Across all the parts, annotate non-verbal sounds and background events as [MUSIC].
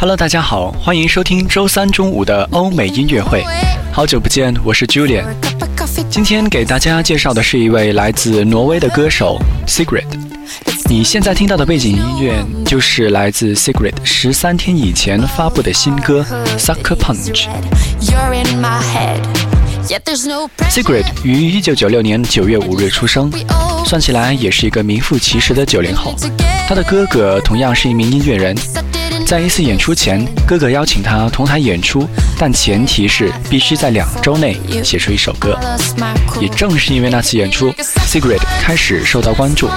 Hello，大家好，欢迎收听周三中午的欧美音乐会。好久不见，我是 Julian。今天给大家介绍的是一位来自挪威的歌手 Sigrid。你现在听到的背景音乐就是来自 Secret 十三天以前发布的新歌《Sucker Punch》。You're in my head. Sigrid 于一九九六年九月五日出生，算起来也是一个名副其实的九零后。他的哥哥同样是一名音乐人，在一次演出前，哥哥邀请他同台演出，但前提是必须在两周内写出一首歌。也正是因为那次演出，Sigrid 开始受到关注。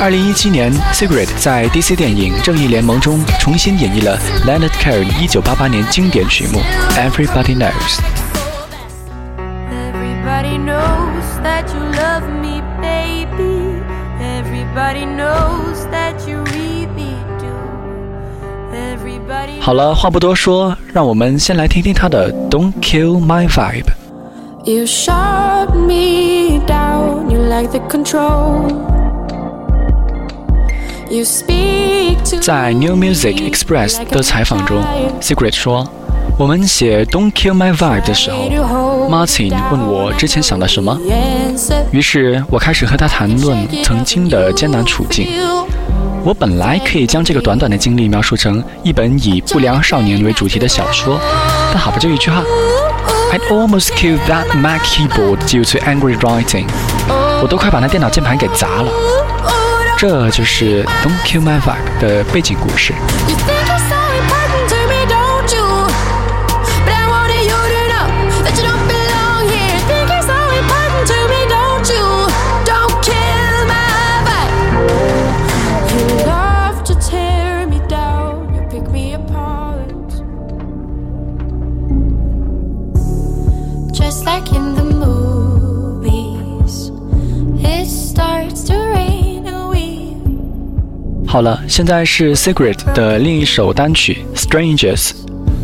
二零一七年，Sigrid 在 DC 电影《正义联盟》中重新演绎了 Leonard Cohen 一九八八年经典曲目《Everybody Knows》。Everybody knows that you love me, baby. Everybody knows that you really do. 好了，话不多说，让我们先来听听他的《Don't Kill My Vibe》。You shut me down, you like the control. You speak to 在 New Music Express 的采访中，Sigrid 说：“我们写《Don't Kill My Vibe》的时候，Martin 问我之前想的什么，于是我开始和他谈论曾经的艰难处境。”我本来可以将这个短短的经历描述成一本以不良少年为主题的小说，但好吧，就一句话：I'd almost kill that Mac keyboard due to angry writing。我都快把那电脑键盘给砸了。这就是《Don't Kill My Vibe》的背景故事。好了，现在是 Secret 的另一首单曲《Strangers》。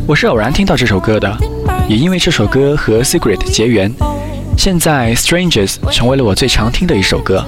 我是偶然听到这首歌的，也因为这首歌和 Secret 结缘，现在《Strangers》成为了我最常听的一首歌。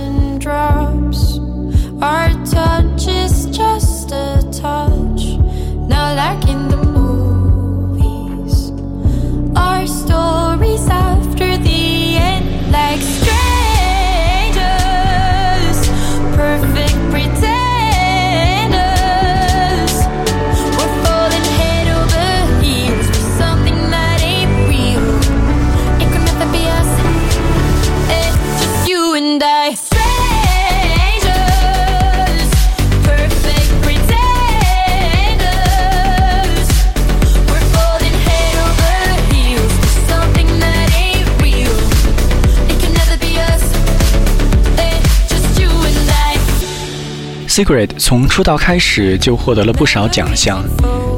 Sigrid 从出道开始就获得了不少奖项，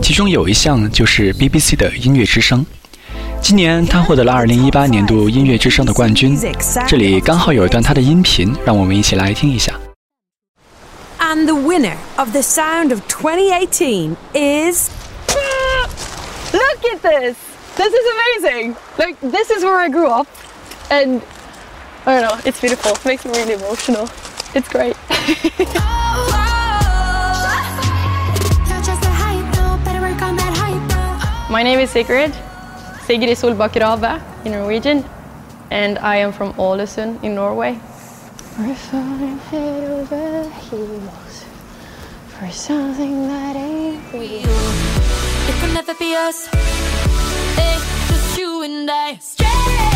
其中有一项就是 BBC 的音乐之声。今年他获得了2018年度音乐之声的冠军。这里刚好有一段他的音频，让我们一起来听一下。And the winner of the Sound of 2018 is. [LAUGHS] Look at this! This is amazing! Like, this is where I grew up. And I don't know, it's beautiful. It makes me really emotional. It's great. [LAUGHS] My name is Sigrid. Sigrid Solbakk Raabe in Norwegian, and I am from Ålesund in Norway. We're falling head over heels for something that ain't real. It can never be us. It's just you and I. Strangers.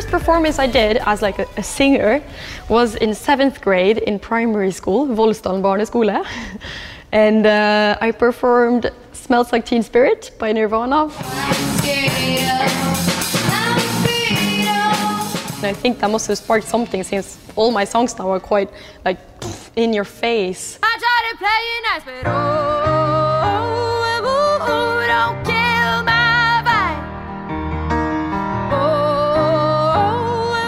First performance I did as like a, a singer was in seventh grade in primary school, Volsdalen barneskole. [LAUGHS] And uh, I performed Smells Like Teen Spirit by Nirvana. And I think that must have sparked something since all my songs now are quite like in your face. I to play nice, but oh,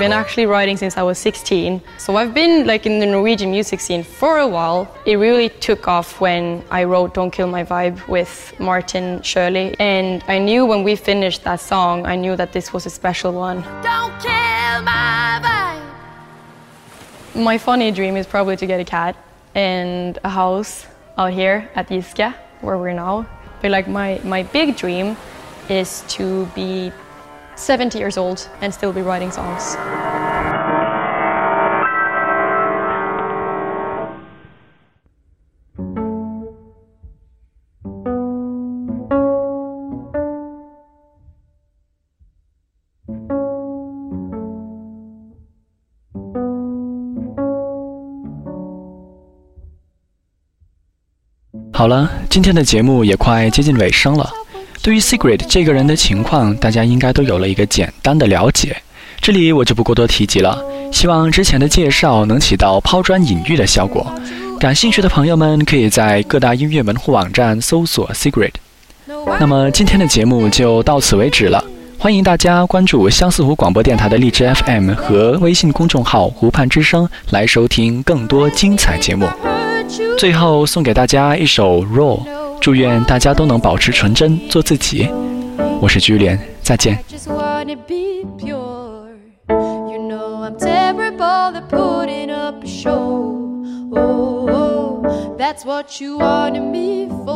been actually writing since I was 16. So I've been like in the Norwegian music scene for a while. It really took off when I wrote Don't Kill My Vibe with Martin Sjølie. And I knew when we finished that song, I knew that this was a special one. don't kill my vibe. My funny dream is probably to get a cat and a house out here at Giske, where we're now. But like my, my big dream is to be 70 years old and still be writing songs.《好了，今天的节目也快接近尾声了。 对于 Secret 这个人的情况，大家应该都有了一个简单的了解，这里我就不过多提及了。希望之前的介绍能起到抛砖引玉的效果。感兴趣的朋友们可以在各大音乐门户网站搜索 Secret。那么今天的节目就到此为止了，欢迎大家关注相思湖广播电台的荔枝 FM 和微信公众号“湖畔之声”来收听更多精彩节目。最后送给大家一首《Roll》，祝愿大家都能保持纯真，做自己。我是居莲，再见。just wanna be pure. You know I'm terrible at putting up a show. Oh, oh, that's what you wanted me for.